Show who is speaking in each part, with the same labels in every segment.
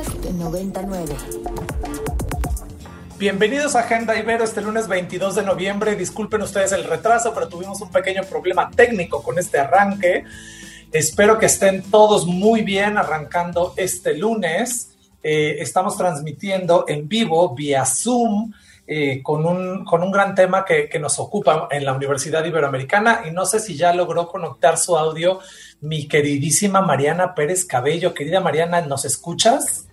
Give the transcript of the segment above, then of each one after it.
Speaker 1: Podcast 99.
Speaker 2: Bienvenidos a Agenda Ibero este lunes 22 de noviembre. Disculpen ustedes el retraso, pero tuvimos un pequeño problema técnico con este arranque. Espero que estén todos muy bien arrancando este lunes. Eh, estamos transmitiendo en vivo vía Zoom eh, con, un, con un gran tema que, que, nos ocupa en la Universidad Iberoamericana y no sé si ya logró conectar su audio mi queridísima Mariana Pérez Cabello. Querida Mariana, ¿nos escuchas?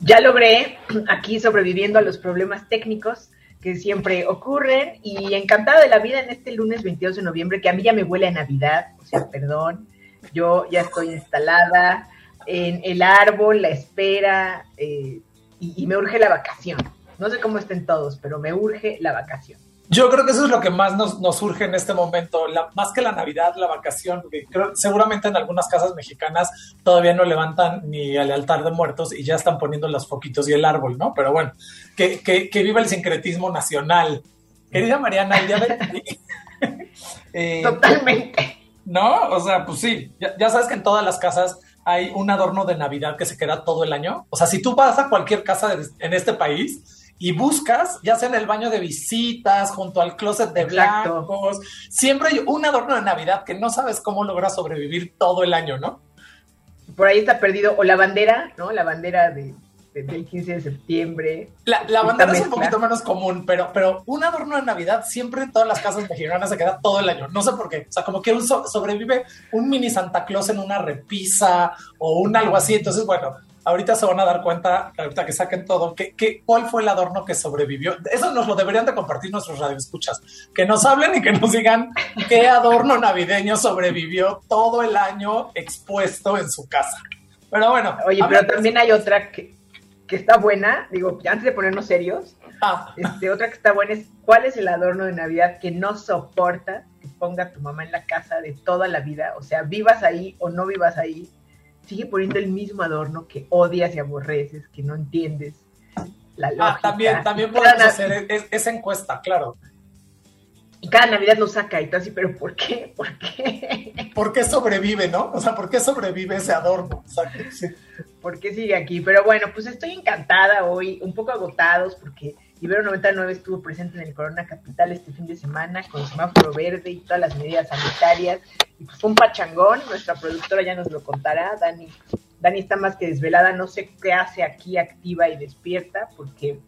Speaker 3: Ya logré aquí sobreviviendo a los problemas técnicos que siempre ocurren y encantada de la vida en este lunes 22 de noviembre, que a mí ya me huele a Navidad, o sea, perdón, yo ya estoy instalada en el árbol, la espera, eh, y, y, me urge la vacación. No sé cómo estén todos, pero me urge la vacación.
Speaker 2: Yo creo que eso es lo que más nos, nos surge en este momento, la, más que la Navidad, la vacación, porque creo, seguramente en algunas casas mexicanas todavía no levantan ni el altar de muertos y ya están poniendo los foquitos y el árbol, ¿no? Pero bueno, que, que, que viva el sincretismo nacional. Querida Mariana, el día de...
Speaker 3: eh, Totalmente.
Speaker 2: ¿No? O sea, pues sí, ya, ya sabes que en todas las casas hay un adorno de Navidad que se queda todo el año. O sea, si tú vas a cualquier casa en este país y buscas, ya sea en el baño de visitas, junto al closet de
Speaker 3: Exacto.
Speaker 2: blancos, siempre hay un adorno de Navidad que no sabes cómo logra sobrevivir todo el año, ¿no?
Speaker 3: Por ahí está perdido, o la bandera, ¿no? La bandera de, de del 15 de septiembre.
Speaker 2: La, la bandera es un poquito menos común, pero, pero un adorno de Navidad siempre en todas las casas mexicanas se queda todo el año. No sé por qué. O sea, como que un so sobrevive un mini Santa Claus en una repisa o un algo así. Entonces, bueno, ahorita se van a dar cuenta, ahorita que saquen todo, que, que, cuál fue el adorno que sobrevivió. Eso nos lo deberían de compartir nuestros radioescuchas. Que nos hablen y que nos digan qué adorno navideño sobrevivió todo el año expuesto en su casa. Pero bueno.
Speaker 3: Oye, pero también hay otra que, que está buena, digo, antes de ponernos serios,
Speaker 2: ah.
Speaker 3: este, otra que está buena es cuál es el adorno de Navidad que no soporta que ponga tu mamá en la casa de toda la vida, o sea, vivas ahí o no vivas ahí, sigue poniendo el mismo adorno que odias y aborreces, que no entiendes la lógica.
Speaker 2: Ah, también, también podemos hacer es, esa encuesta, claro.
Speaker 3: Y cada Navidad lo saca y tú así, pero ¿por qué? ¿Por qué?
Speaker 2: ¿Por qué sobrevive, no? O sea, ¿por qué sobrevive ese adorno? O sea, sí.
Speaker 3: ¿Por qué sigue aquí? Pero bueno, pues estoy encantada hoy, un poco agotados porque Ibero 99 estuvo presente en el Corona Capital este fin de semana con semáforo verde y todas las medidas sanitarias. Y pues fue un pachangón, nuestra productora ya nos lo contará, Dani. Dani está más que desvelada, no sé qué hace aquí activa y despierta porque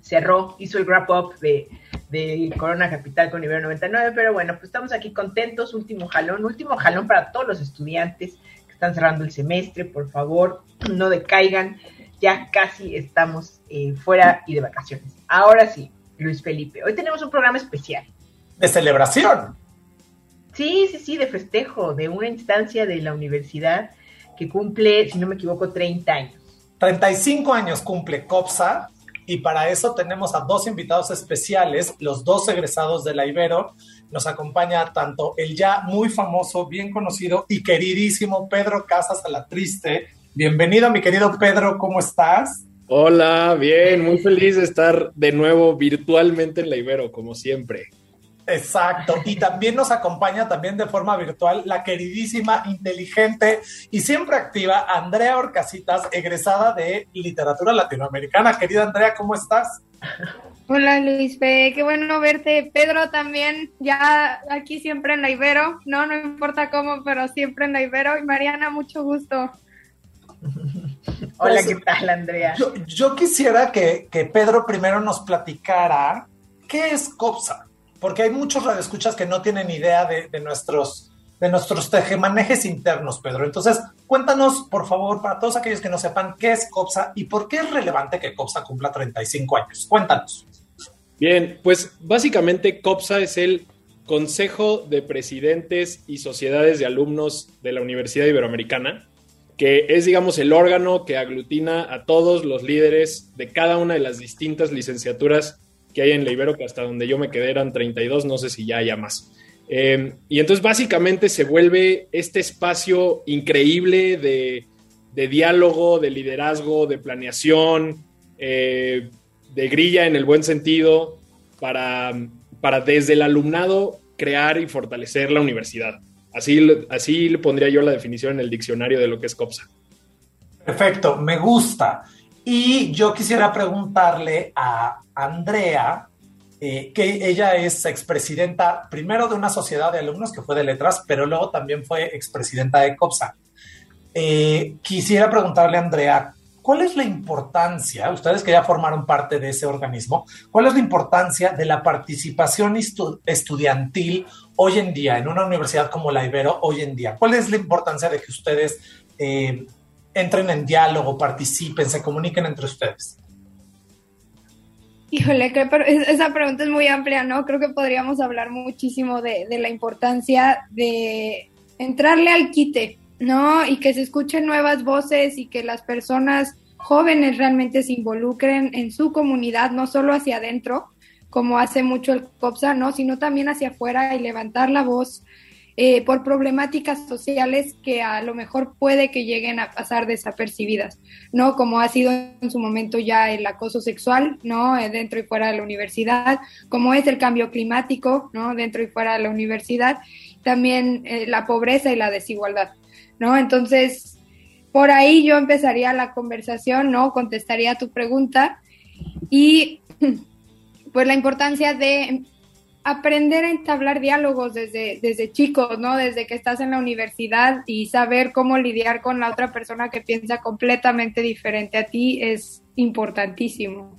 Speaker 3: cerró, hizo el wrap up de, de Corona Capital con Ibero 99, pero bueno, pues estamos aquí contentos, último jalón, último jalón para todos los estudiantes que están cerrando el semestre, por favor, no decaigan, ya casi estamos eh, fuera y de vacaciones. Ahora sí, Luis Felipe, hoy tenemos un programa especial.
Speaker 2: De celebración.
Speaker 3: Sí, sí, sí, de festejo, de una instancia de la universidad que cumple, si no me equivoco, 30 años.
Speaker 2: 35 años cumple COPSA y para eso tenemos a dos invitados especiales, los dos egresados de la Ibero. Nos acompaña tanto el ya muy famoso, bien conocido y queridísimo Pedro Casas a la Triste. Bienvenido, mi querido Pedro, ¿cómo estás?
Speaker 4: Hola, bien, muy feliz de estar de nuevo virtualmente en la Ibero, como siempre.
Speaker 2: Exacto. Y también nos acompaña también de forma virtual la queridísima, inteligente y siempre activa Andrea Orcasitas, egresada de literatura latinoamericana. Querida Andrea, ¿cómo estás?
Speaker 5: Hola Luis Fe, qué bueno verte. Pedro también, ya aquí siempre en la Ibero. No, no importa cómo, pero siempre en la Ibero. Y Mariana, mucho gusto.
Speaker 3: Hola, ¿qué tal, Andrea?
Speaker 2: Yo, yo quisiera que, que Pedro primero nos platicara qué es COPSA porque hay muchos radioescuchas que no tienen idea de, de, nuestros de nuestros tejemanejes internos, Pedro. Entonces, cuéntanos, por favor, para todos aquellos que no sepan qué es COPSA y por qué es relevante que COPSA cumpla 35 años. Cuéntanos.
Speaker 4: Bien, pues básicamente COPSA es el Consejo de Presidentes y Sociedades de Alumnos de la Universidad Iberoamericana, que es, digamos, el órgano que aglutina a todos los líderes de cada una de las distintas licenciaturas que hay en la Ibero, que hasta donde yo me quedé eran 32, no sé si ya haya más. Eh, y entonces básicamente se vuelve este espacio increíble de, de diálogo, de liderazgo, de planeación, eh, de grilla en el buen sentido, para, para desde el alumnado crear y fortalecer la universidad. Así, así le pondría yo la definición en el diccionario de lo que es COPSA.
Speaker 2: Perfecto, me gusta. Y yo quisiera preguntarle a Andrea, eh, que ella es expresidenta primero de una sociedad de alumnos que fue de letras, pero luego también fue expresidenta de COPSA. Eh, quisiera preguntarle a Andrea, ¿cuál es la importancia, ustedes que ya formaron parte de ese organismo, cuál es la importancia de la participación estudiantil hoy en día en una universidad como la Ibero hoy en día? ¿Cuál es la importancia de que ustedes eh, entren en diálogo, participen, se comuniquen entre ustedes?
Speaker 5: Híjole, esa pregunta es muy amplia, ¿no? Creo que podríamos hablar muchísimo de, de la importancia de entrarle al quite, ¿no? Y que se escuchen nuevas voces y que las personas jóvenes realmente se involucren en su comunidad, no solo hacia adentro, como hace mucho el COPSA, ¿no? Sino también hacia afuera y levantar la voz eh, por problemáticas sociales que a lo mejor puede que lleguen a pasar desapercibidas, ¿no? Como ha sido en su momento ya el acoso sexual, ¿no? Eh, dentro y fuera de la universidad, como es el cambio climático, ¿no? Dentro y fuera de la universidad, también eh, la pobreza y la desigualdad, ¿no? Entonces, por ahí yo empezaría la conversación, ¿no? Contestaría tu pregunta y pues la importancia de aprender a entablar diálogos desde, desde chicos, ¿no? Desde que estás en la universidad y saber cómo lidiar con la otra persona que piensa completamente diferente a ti es importantísimo.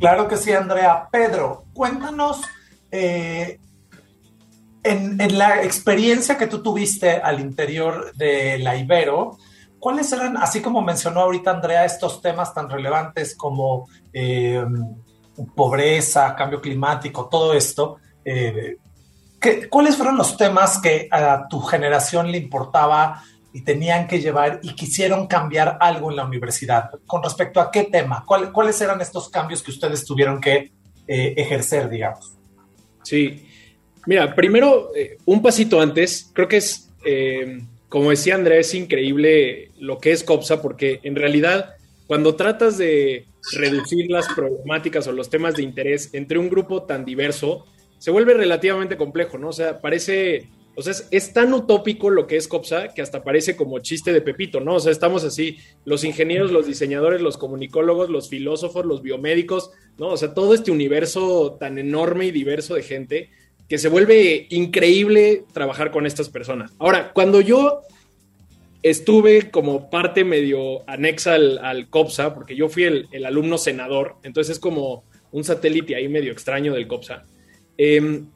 Speaker 2: Claro que sí, Andrea. Pedro, cuéntanos eh, en, en, la experiencia que tú tuviste al interior de la Ibero, ¿cuáles eran, así como mencionó ahorita Andrea, estos temas tan relevantes como... Eh, pobreza, cambio climático, todo esto, eh, ¿cuáles fueron los temas que a tu generación le importaba y tenían que llevar y quisieron cambiar algo en la universidad? ¿Con respecto a qué tema? ¿Cuáles eran estos cambios que ustedes tuvieron que eh, ejercer, digamos?
Speaker 4: Sí, mira, primero, eh, un pasito antes, creo que es, como decía Andrés, es increíble lo que es COPSA, porque en realidad, cuando tratas de reducir las problemáticas o los temas de interés entre un grupo tan diverso, se vuelve relativamente complejo, ¿no? O sea, parece, o sea, es, tan utópico lo que es COPSA que hasta parece como chiste de Pepito, ¿no? O sea, estamos así, los ingenieros, los diseñadores, los comunicólogos, los filósofos, los biomédicos, ¿no? O sea, todo este universo tan enorme y diverso de gente que se vuelve increíble trabajar con estas personas. Ahora, cuando yo estuve como parte medio anexa al, COPSA, porque yo fui el, alumno senador, entonces es como un satélite ahí medio extraño del COPSA. Em,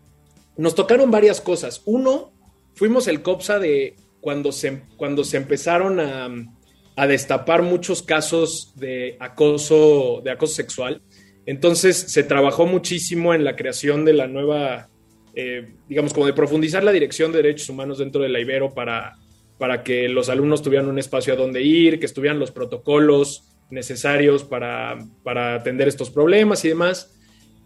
Speaker 4: nos tocaron varias cosas. Uno, fuimos el COPSA de cuando se, cuando se empezaron a, destapar muchos casos de acoso, de acoso sexual. Entonces se trabajó muchísimo en la creación de la nueva, eh, digamos, como de profundizar la dirección de derechos humanos dentro de la Ibero para para que los alumnos tuvieran un espacio a donde ir, que estuvieran los protocolos necesarios para, atender estos problemas y demás.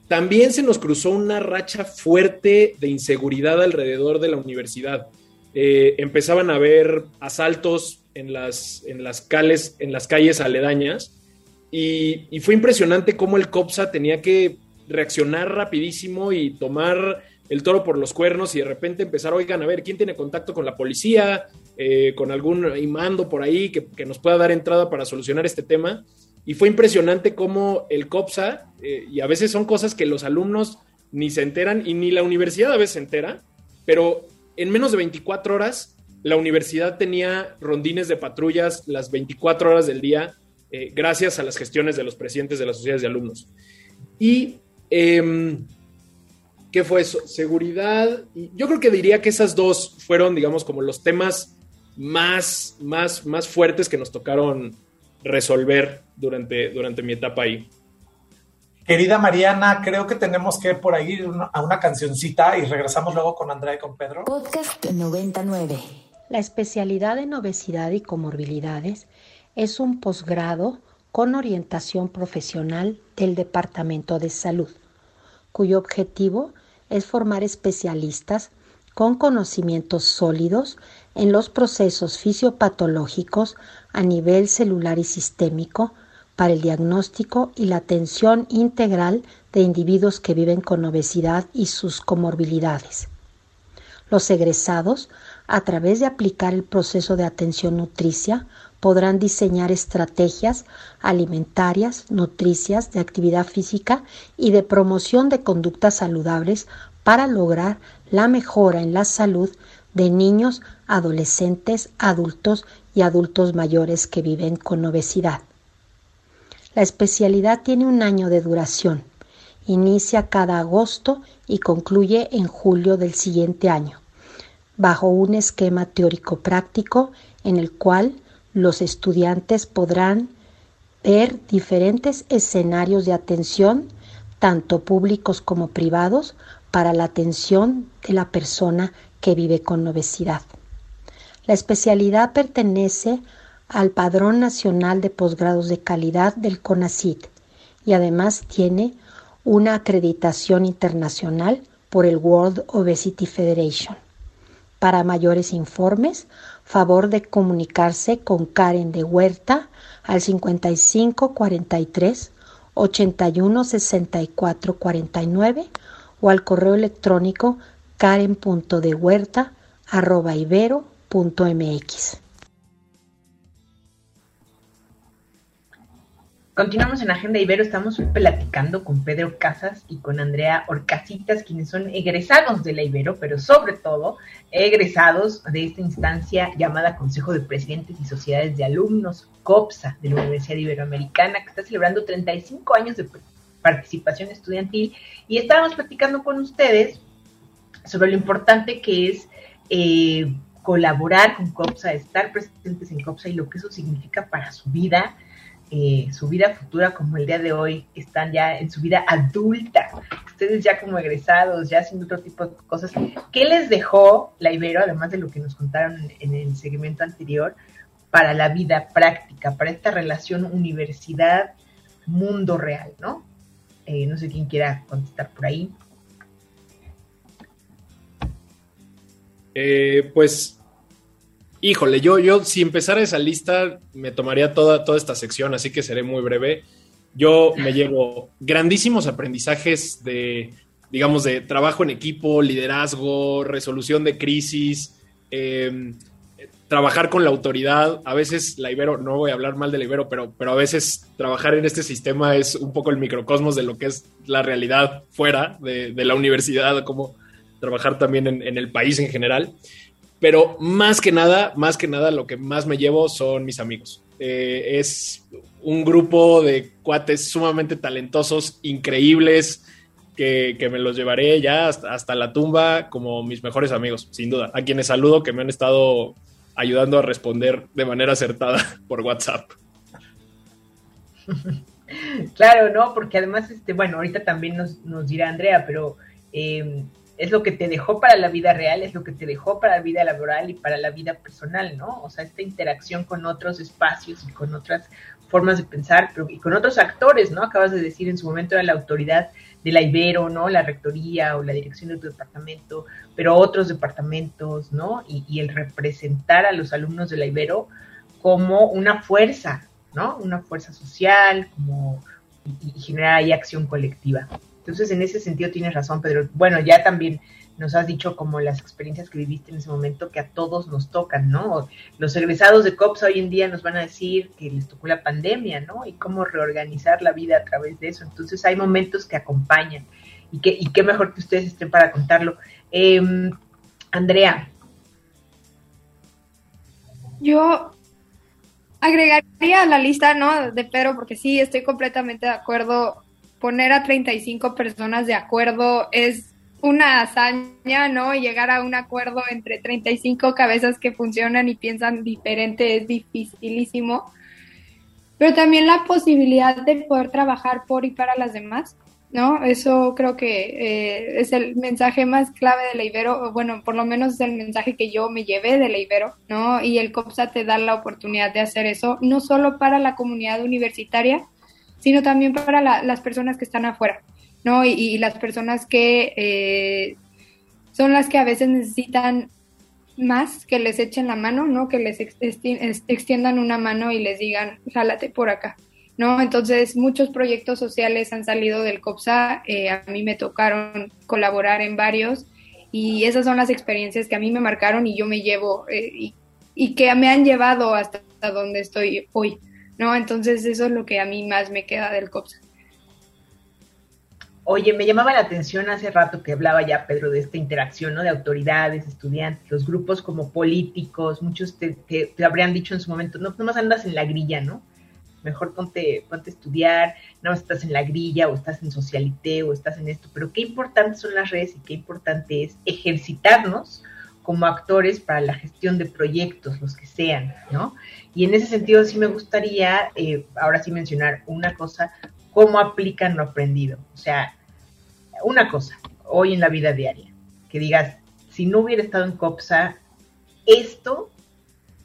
Speaker 4: También se nos cruzó una racha fuerte de inseguridad alrededor de la universidad. Eh, empezaban a haber asaltos en las, en las, calles, en las calles aledañas y, y, fue impresionante cómo el COPSA tenía que reaccionar rapidísimo y tomar el toro por los cuernos y de repente empezar, oigan, a ver, ¿quién tiene contacto con la policía? Eh, con algún mando por ahí que, nos pueda dar entrada para solucionar este tema. Y fue impresionante cómo el COPSA, eh, y a veces son cosas que los alumnos ni se enteran y ni la universidad a veces se entera, pero en menos de 24 horas la universidad tenía rondines de patrullas las 24 horas del día eh, gracias a las gestiones de los presidentes de las sociedades de alumnos. Y em, ¿Qué fue eso? Seguridad. Yo creo que diría que esas dos fueron, digamos, como los temas más, más, más fuertes que nos tocaron resolver durante, durante mi etapa ahí.
Speaker 2: Querida Mariana, creo que tenemos que por ahí a una cancioncita y regresamos luego con Andrea y con Pedro.
Speaker 1: Podcast 99.
Speaker 6: La especialidad en obesidad y comorbilidades es un posgrado con orientación profesional del Departamento de Salud cuyo objetivo es formar especialistas con conocimientos sólidos en los procesos fisiopatológicos a nivel celular y sistémico para el diagnóstico y la atención integral de individuos que viven con obesidad y sus comorbilidades. Los egresados, a través de aplicar el proceso de atención nutricia, podrán diseñar estrategias alimentarias, nutricias, de actividad física y de promoción de conductas saludables para lograr la mejora en la salud de niños, adolescentes, adultos y adultos mayores que viven con obesidad. La especialidad tiene un año de duración. Inicia cada agosto y concluye en julio del siguiente año, bajo un esquema teórico práctico en el cual los estudiantes podrán ver diferentes escenarios de atención, tanto públicos como privados, para la atención de la persona que vive con obesidad. La especialidad pertenece al Padrón Nacional de Posgrados de Calidad del CONACYT y además tiene una acreditación internacional por el World Obesity Federation. Para mayores informes, favor de comunicarse con Karen de Huerta al 55 43 81 64 49 o al correo electrónico karen.dehuerta.ibero.mx.
Speaker 3: Continuamos en Agenda Ibero, estamos platicando con Pedro Casas y con Andrea Orcasitas, quienes son egresados de la Ibero, pero sobre todo egresados de esta instancia llamada Consejo de Presidentes y Sociedades de Alumnos, COPSA, de la Universidad Iberoamericana, que está celebrando 35 años de participación estudiantil. Y estábamos platicando con ustedes sobre lo importante que es eh, colaborar con COPSA, estar presentes en COPSA y lo que eso significa para su vida eh, su vida futura como el día de hoy, están ya en su vida adulta, ustedes ya como egresados, ya haciendo otro tipo de cosas. ¿Qué les dejó la Ibero, además de lo que nos contaron en el segmento anterior, para la vida práctica, para esta relación universidad-mundo real, ¿no? Eh, no sé quién quiera contestar por ahí.
Speaker 4: Eh, pues Híjole, yo, yo si empezara esa lista me tomaría toda, toda esta sección, así que seré muy breve. Yo me llevo grandísimos aprendizajes de, digamos, de trabajo en equipo, liderazgo, resolución de crisis, em, trabajar con la autoridad. A veces la Ibero, no voy a hablar mal de la Ibero, pero, pero a veces trabajar en este sistema es un poco el microcosmos de lo que es la realidad fuera de, la universidad, como trabajar también en, en el país en general. Pero más que nada, más que nada, lo que más me llevo son mis amigos. Eh, es un grupo de cuates sumamente talentosos, increíbles, que, me los llevaré ya hasta, hasta, la tumba como mis mejores amigos, sin duda. A quienes saludo que me han estado ayudando a responder de manera acertada por WhatsApp.
Speaker 3: Claro, ¿no? Porque además, este, bueno, ahorita también nos, nos dirá Andrea, pero eh, es lo que te dejó para la vida real, es lo que te dejó para la vida laboral y para la vida personal, ¿no? O sea, esta interacción con otros espacios y con otras formas de pensar y con otros actores, ¿no? Acabas de decir en su momento era la autoridad de la Ibero, ¿no? La rectoría o la dirección de tu departamento, pero otros departamentos, ¿no? Y, el representar a los alumnos de la Ibero como una fuerza, ¿no? Una fuerza social, como y generar ahí acción colectiva. Entonces, en ese sentido tienes razón, Pedro. Bueno, ya también nos has dicho como las experiencias que viviste en ese momento que a todos nos tocan, ¿no? Los egresados de COPS hoy en día nos van a decir que les tocó la pandemia, ¿no? Y cómo reorganizar la vida a través de eso. Entonces hay momentos que acompañan y, que, y qué mejor que ustedes estén para contarlo. Em, Andrea.
Speaker 5: Yo agregaría a la lista, ¿no? De Pedro, porque sí, estoy completamente de acuerdo poner a 35 personas de acuerdo es una hazaña, ¿no? Llegar a un acuerdo entre 35 cabezas que funcionan y piensan diferente es dificilísimo. Pero también la posibilidad de poder trabajar por y para las demás, ¿no? Eso creo que eh, es el mensaje más clave de la Ibero, bueno, por lo menos es el mensaje que yo me llevé de la Ibero, ¿no? Y el COPSA te da la oportunidad de hacer eso, no solo para la comunidad universitaria, sino también para las personas que están afuera, ¿no? Y, las personas que eh, son las que a veces necesitan más que les echen la mano, ¿no? Que les extiendan una mano y les digan, jálate por acá, ¿no? Entonces, muchos proyectos sociales han salido del COPSA, eh, a mí me tocaron colaborar en varios y esas son las experiencias que a mí me marcaron y yo me llevo eh, y, y, que me han llevado hasta donde estoy hoy, ¿no? Entonces eso es lo que a mí más me queda del COPSA.
Speaker 3: Oye, me llamaba la atención hace rato que hablaba ya Pedro de esta interacción, ¿no? De autoridades, estudiantes, los grupos como políticos, muchos te, te, habrían dicho en su momento, no, más andas en la grilla, ¿no? Mejor ponte, ponte a estudiar, no estás en la grilla o estás en socialité o estás en esto, pero qué importantes son las redes y qué importante es ejercitarnos como actores para la gestión de proyectos, los que sean, ¿no? Y en ese sentido sí me gustaría, eh, ahora sí mencionar una cosa, cómo aplican lo aprendido. O sea, una cosa, hoy en la vida diaria, que digas, si no hubiera estado en COPSA, esto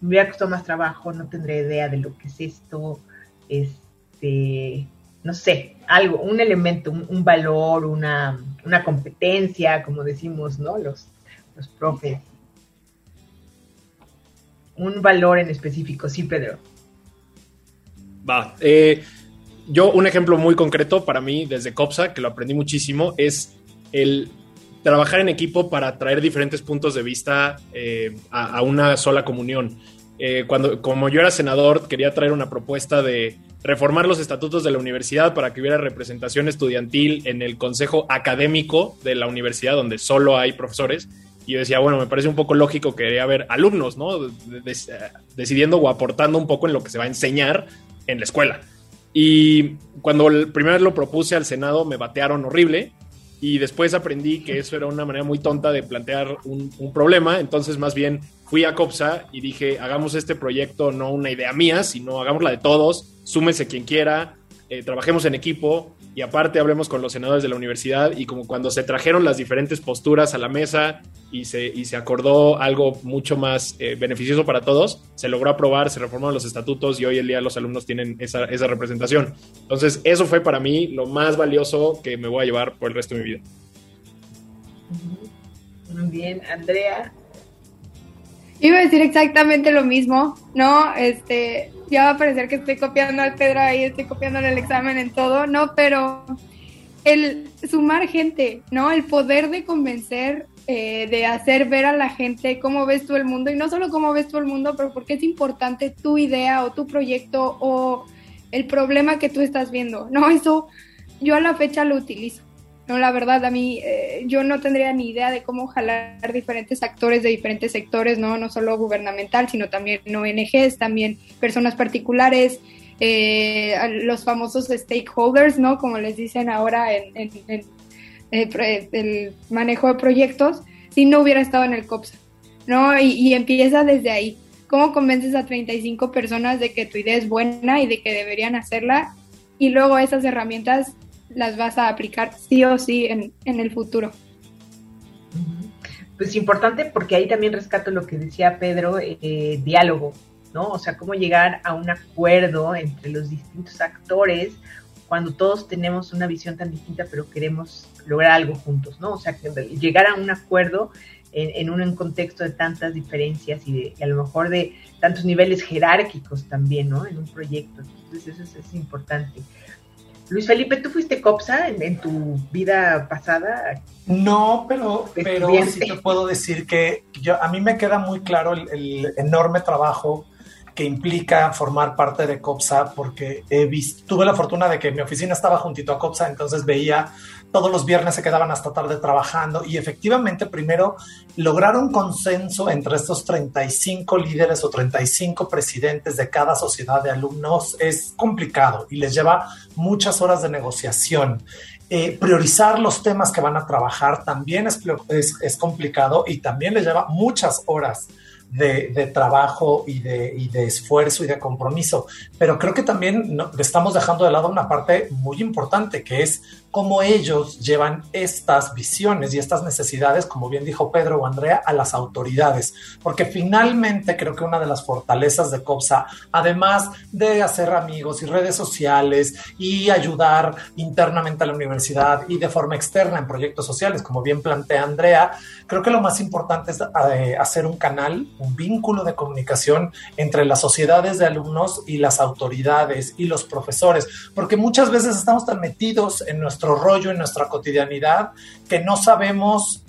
Speaker 3: me hubiera costado más trabajo, no tendré idea de lo que es esto, este, no sé, algo, un elemento, un, valor, una, una, competencia, como decimos, ¿no? Los, los profes. Un valor en específico, sí, Pedro.
Speaker 4: Va, eh, yo un ejemplo muy concreto para mí desde COPSA, que lo aprendí muchísimo, es el trabajar en equipo para traer diferentes puntos de vista eh, a, una sola comunión. Eh, cuando, como yo era senador, quería traer una propuesta de reformar los estatutos de la universidad para que hubiera representación estudiantil en el consejo académico de la universidad, donde solo hay profesores. Y yo decía, bueno, me parece un poco lógico que debería alumnos, ¿no? decidiendo o aportando un poco en lo que se va a enseñar en la escuela. Y cuando el primer lo propuse al Senado me batearon horrible y después aprendí que eso era una manera muy tonta de plantear un, problema, entonces más bien fui a COPSA y dije, hagamos este proyecto no una idea mía, sino hagámosla de todos, súmese quien quiera, eh, trabajemos en equipo y aparte hablemos con los senadores de la universidad y como cuando se trajeron las diferentes posturas a la mesa y se, y se acordó algo mucho más eh, beneficioso para todos, se logró aprobar, se reformaron los estatutos y hoy el día los alumnos tienen esa, esa representación. Entonces eso fue para mí lo más valioso que me voy a llevar por el resto de mi vida.
Speaker 3: Muy bien, Andrea.
Speaker 5: Iba a decir exactamente lo mismo, ¿no? Este, ya va a parecer que estoy copiando al Pedro ahí, estoy copiando el examen en todo, ¿no? Pero el sumar gente, ¿no? El poder de convencer, eh, de hacer ver a la gente cómo ves tú el mundo, y no solo cómo ves tú el mundo, pero porque es importante tu idea o tu proyecto o el problema que tú estás viendo, ¿no? Eso yo a la fecha lo utilizo. No, la verdad, a mí eh, yo no tendría ni idea de cómo jalar diferentes actores de diferentes sectores, no, no solo gubernamental, sino también ONGs, también personas particulares, eh, los famosos stakeholders, ¿no? Como les dicen ahora en, eh, el manejo de proyectos, si no hubiera estado en el COPSA, ¿no? Y, y empieza desde ahí. ¿Cómo convences a 35 personas de que tu idea es buena y de que deberían hacerla? Y luego esas herramientas las vas a aplicar sí o sí en, el futuro.
Speaker 3: Pues importante porque ahí también rescato lo que decía Pedro, eh, diálogo, ¿no? O sea, cómo llegar a un acuerdo entre los distintos actores cuando todos tenemos una visión tan distinta pero queremos lograr algo juntos, ¿no? O sea, llegar a un acuerdo en, un contexto de tantas diferencias y, de, a lo mejor de tantos niveles jerárquicos también, ¿no? En un proyecto. Entonces eso es importante. Luis Felipe, ¿tú fuiste COPSA en, tu vida pasada?
Speaker 2: No, pero, pero sí te puedo decir que yo, a mí me queda muy claro el, enorme trabajo que implica formar parte de COPSA, porque he visto, tuve la fortuna de que mi oficina estaba juntito a COPSA, entonces veía todos los viernes se quedaban hasta tarde trabajando y efectivamente primero lograr un consenso entre estos 35 líderes o 35 presidentes de cada sociedad de alumnos es complicado y les lleva muchas horas de negociación. Eh, priorizar los temas que van a trabajar también es, es complicado y también les lleva muchas horas de, trabajo y de, esfuerzo y de compromiso. Pero creo que también estamos dejando de lado una parte muy importante, que es cómo ellos llevan estas visiones y estas necesidades, como bien dijo Pedro o Andrea, a las autoridades. Porque finalmente creo que una de las fortalezas de COPSA, además de hacer amigos y redes sociales y ayudar internamente a la universidad y de forma externa en proyectos sociales, como bien plantea Andrea, creo que lo más importante es eh, hacer un canal, un vínculo de comunicación entre las sociedades de alumnos y las autoridades y los profesores, porque muchas veces estamos tan metidos en nuestro rollo, en nuestra cotidianidad, que no sabemos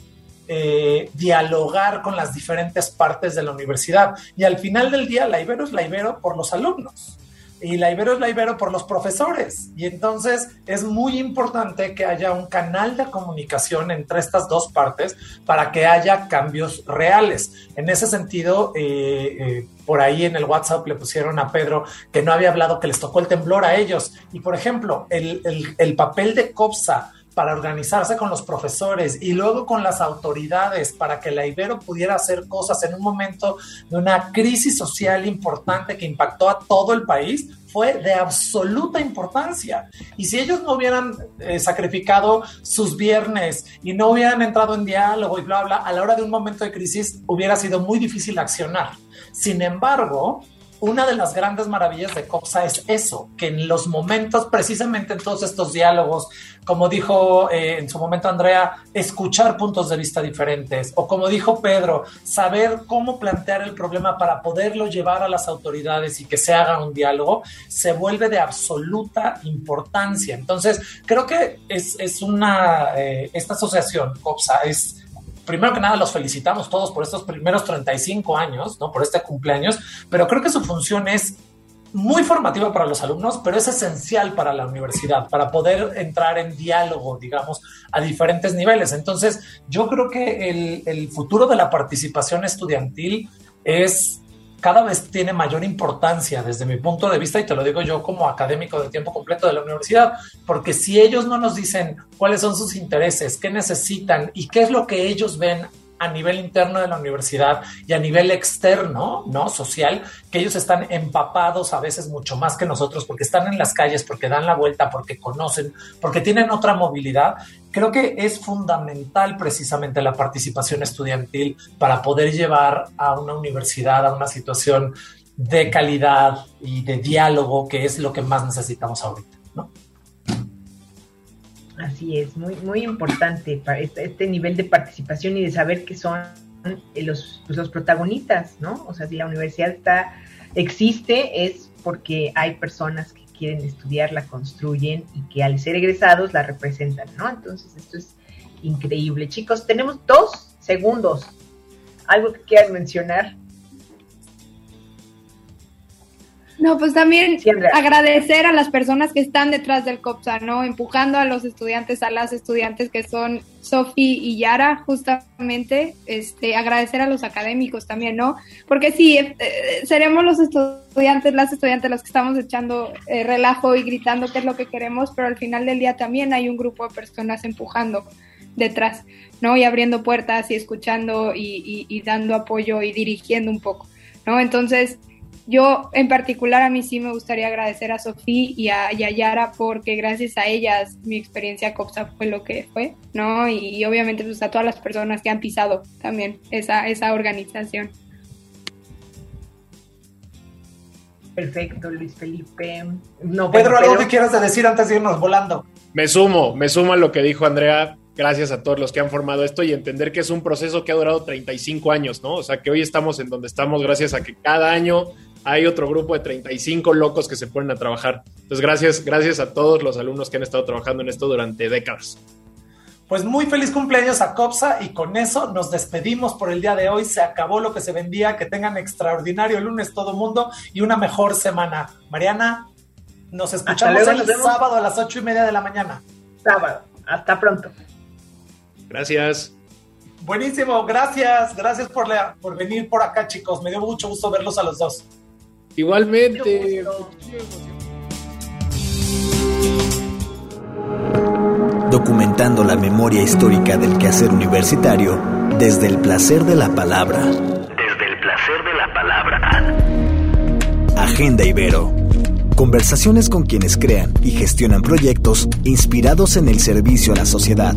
Speaker 2: eh, dialogar con las diferentes partes de la universidad. Y al final del día, la Ibero es la Ibero por los alumnos y la Ibero es la Ibero por los profesores. Y entonces es muy importante que haya un canal de comunicación entre estas dos partes para que haya cambios reales. En ese sentido, eh, eh, por ahí en el WhatsApp le pusieron a Pedro que no había hablado, que les tocó el temblor a ellos. Y por ejemplo, el, el, el papel de COPSA para organizarse con los profesores y luego con las autoridades para que la Ibero pudiera hacer cosas en un momento de una crisis social importante que impactó a todo el país, fue de absoluta importancia. Y si ellos no hubieran eh, sacrificado sus viernes y no hubieran entrado en diálogo y bla, bla, a la hora de un momento de crisis hubiera sido muy difícil accionar. Sin embargo, una de las grandes maravillas de COPSA es eso, que en los momentos, precisamente en todos estos diálogos, como dijo eh, en su momento Andrea, escuchar puntos de vista diferentes, o como dijo Pedro, saber cómo plantear el problema para poderlo llevar a las autoridades y que se haga un diálogo, se vuelve de absoluta importancia. Entonces, creo que es, es una, eh, esta asociación, COPSA, es primero que nada los felicitamos todos por estos primeros 35 años, ¿no? Por este cumpleaños, pero creo que su función es muy formativa para los alumnos, pero es esencial para la universidad, para poder entrar en diálogo, digamos, a diferentes niveles. Entonces, yo creo que el, el futuro de la participación estudiantil es cada vez tiene mayor importancia desde mi punto de vista, y te lo digo yo como académico de tiempo completo de la universidad, porque si ellos no nos dicen cuáles son sus intereses, qué necesitan y qué es lo que ellos ven a nivel interno de la universidad y a nivel externo, ¿no? Social, que ellos están empapados a veces mucho más que nosotros porque están en las calles, porque dan la vuelta, porque conocen, porque tienen otra movilidad. Creo que es fundamental precisamente la participación estudiantil para poder llevar a una universidad a una situación de calidad y de diálogo, que es lo que más necesitamos ahorita, ¿no?
Speaker 3: Así es, muy, muy importante para este, este, nivel de participación y de saber que son eh, los, pues, los protagonistas, ¿no? O sea, si la universidad está, existe es porque hay personas que quieren estudiar, la construyen y que al ser egresados la representan, ¿no? Entonces, esto es increíble. Chicos, tenemos dos segundos. ¿Algo que quieran mencionar?
Speaker 5: No, pues también agradecer a las personas que están detrás del COPSA, ¿no? Empujando a los estudiantes, a las estudiantes que son Sofi y Yara, justamente, este, agradecer a los académicos también, ¿no? Porque sí, eh, seremos los estudiantes, las estudiantes los que estamos echando eh, relajo y gritando qué es lo que queremos, pero al final del día también hay un grupo de personas empujando detrás, ¿no? Y abriendo puertas y escuchando y, y dando apoyo y dirigiendo un poco, ¿no? Entonces, yo en particular a mí sí me gustaría agradecer a Sofía y a, Yara porque gracias a ellas mi experiencia COPSA fue lo que fue, ¿no? Y, obviamente pues a todas las personas que han pisado también esa, esa organización.
Speaker 3: Perfecto, Luis Felipe. No,
Speaker 2: Pedro, ¿algo que quieras decir antes de irnos volando?
Speaker 4: Me sumo, me sumo a lo que dijo Andrea. Gracias a todos los que han formado esto y entender que es un proceso que ha durado 35 años, ¿no? O sea, que hoy estamos en donde estamos gracias a que cada año hay otro grupo de 35 locos que se ponen a trabajar. Entonces, gracias, gracias a todos los alumnos que han estado trabajando en esto durante décadas.
Speaker 2: Pues muy feliz cumpleaños a COPSA y con eso nos despedimos por el día de hoy. Se acabó lo que se vendía. Que tengan extraordinario lunes todo mundo y una mejor semana. Mariana, nos escuchamos el sábado a las ocho y media de la mañana.
Speaker 3: Sábado. Hasta pronto.
Speaker 4: Gracias.
Speaker 2: Buenísimo, gracias. Gracias por, por venir por acá, chicos. Me dio mucho gusto verlos a los dos.
Speaker 4: Igualmente.
Speaker 7: Documentando la memoria histórica del quehacer universitario desde el placer de la palabra.
Speaker 8: Desde el placer de la palabra.
Speaker 7: Agenda Ibero. Conversaciones con quienes crean y gestionan proyectos inspirados en el servicio a la sociedad.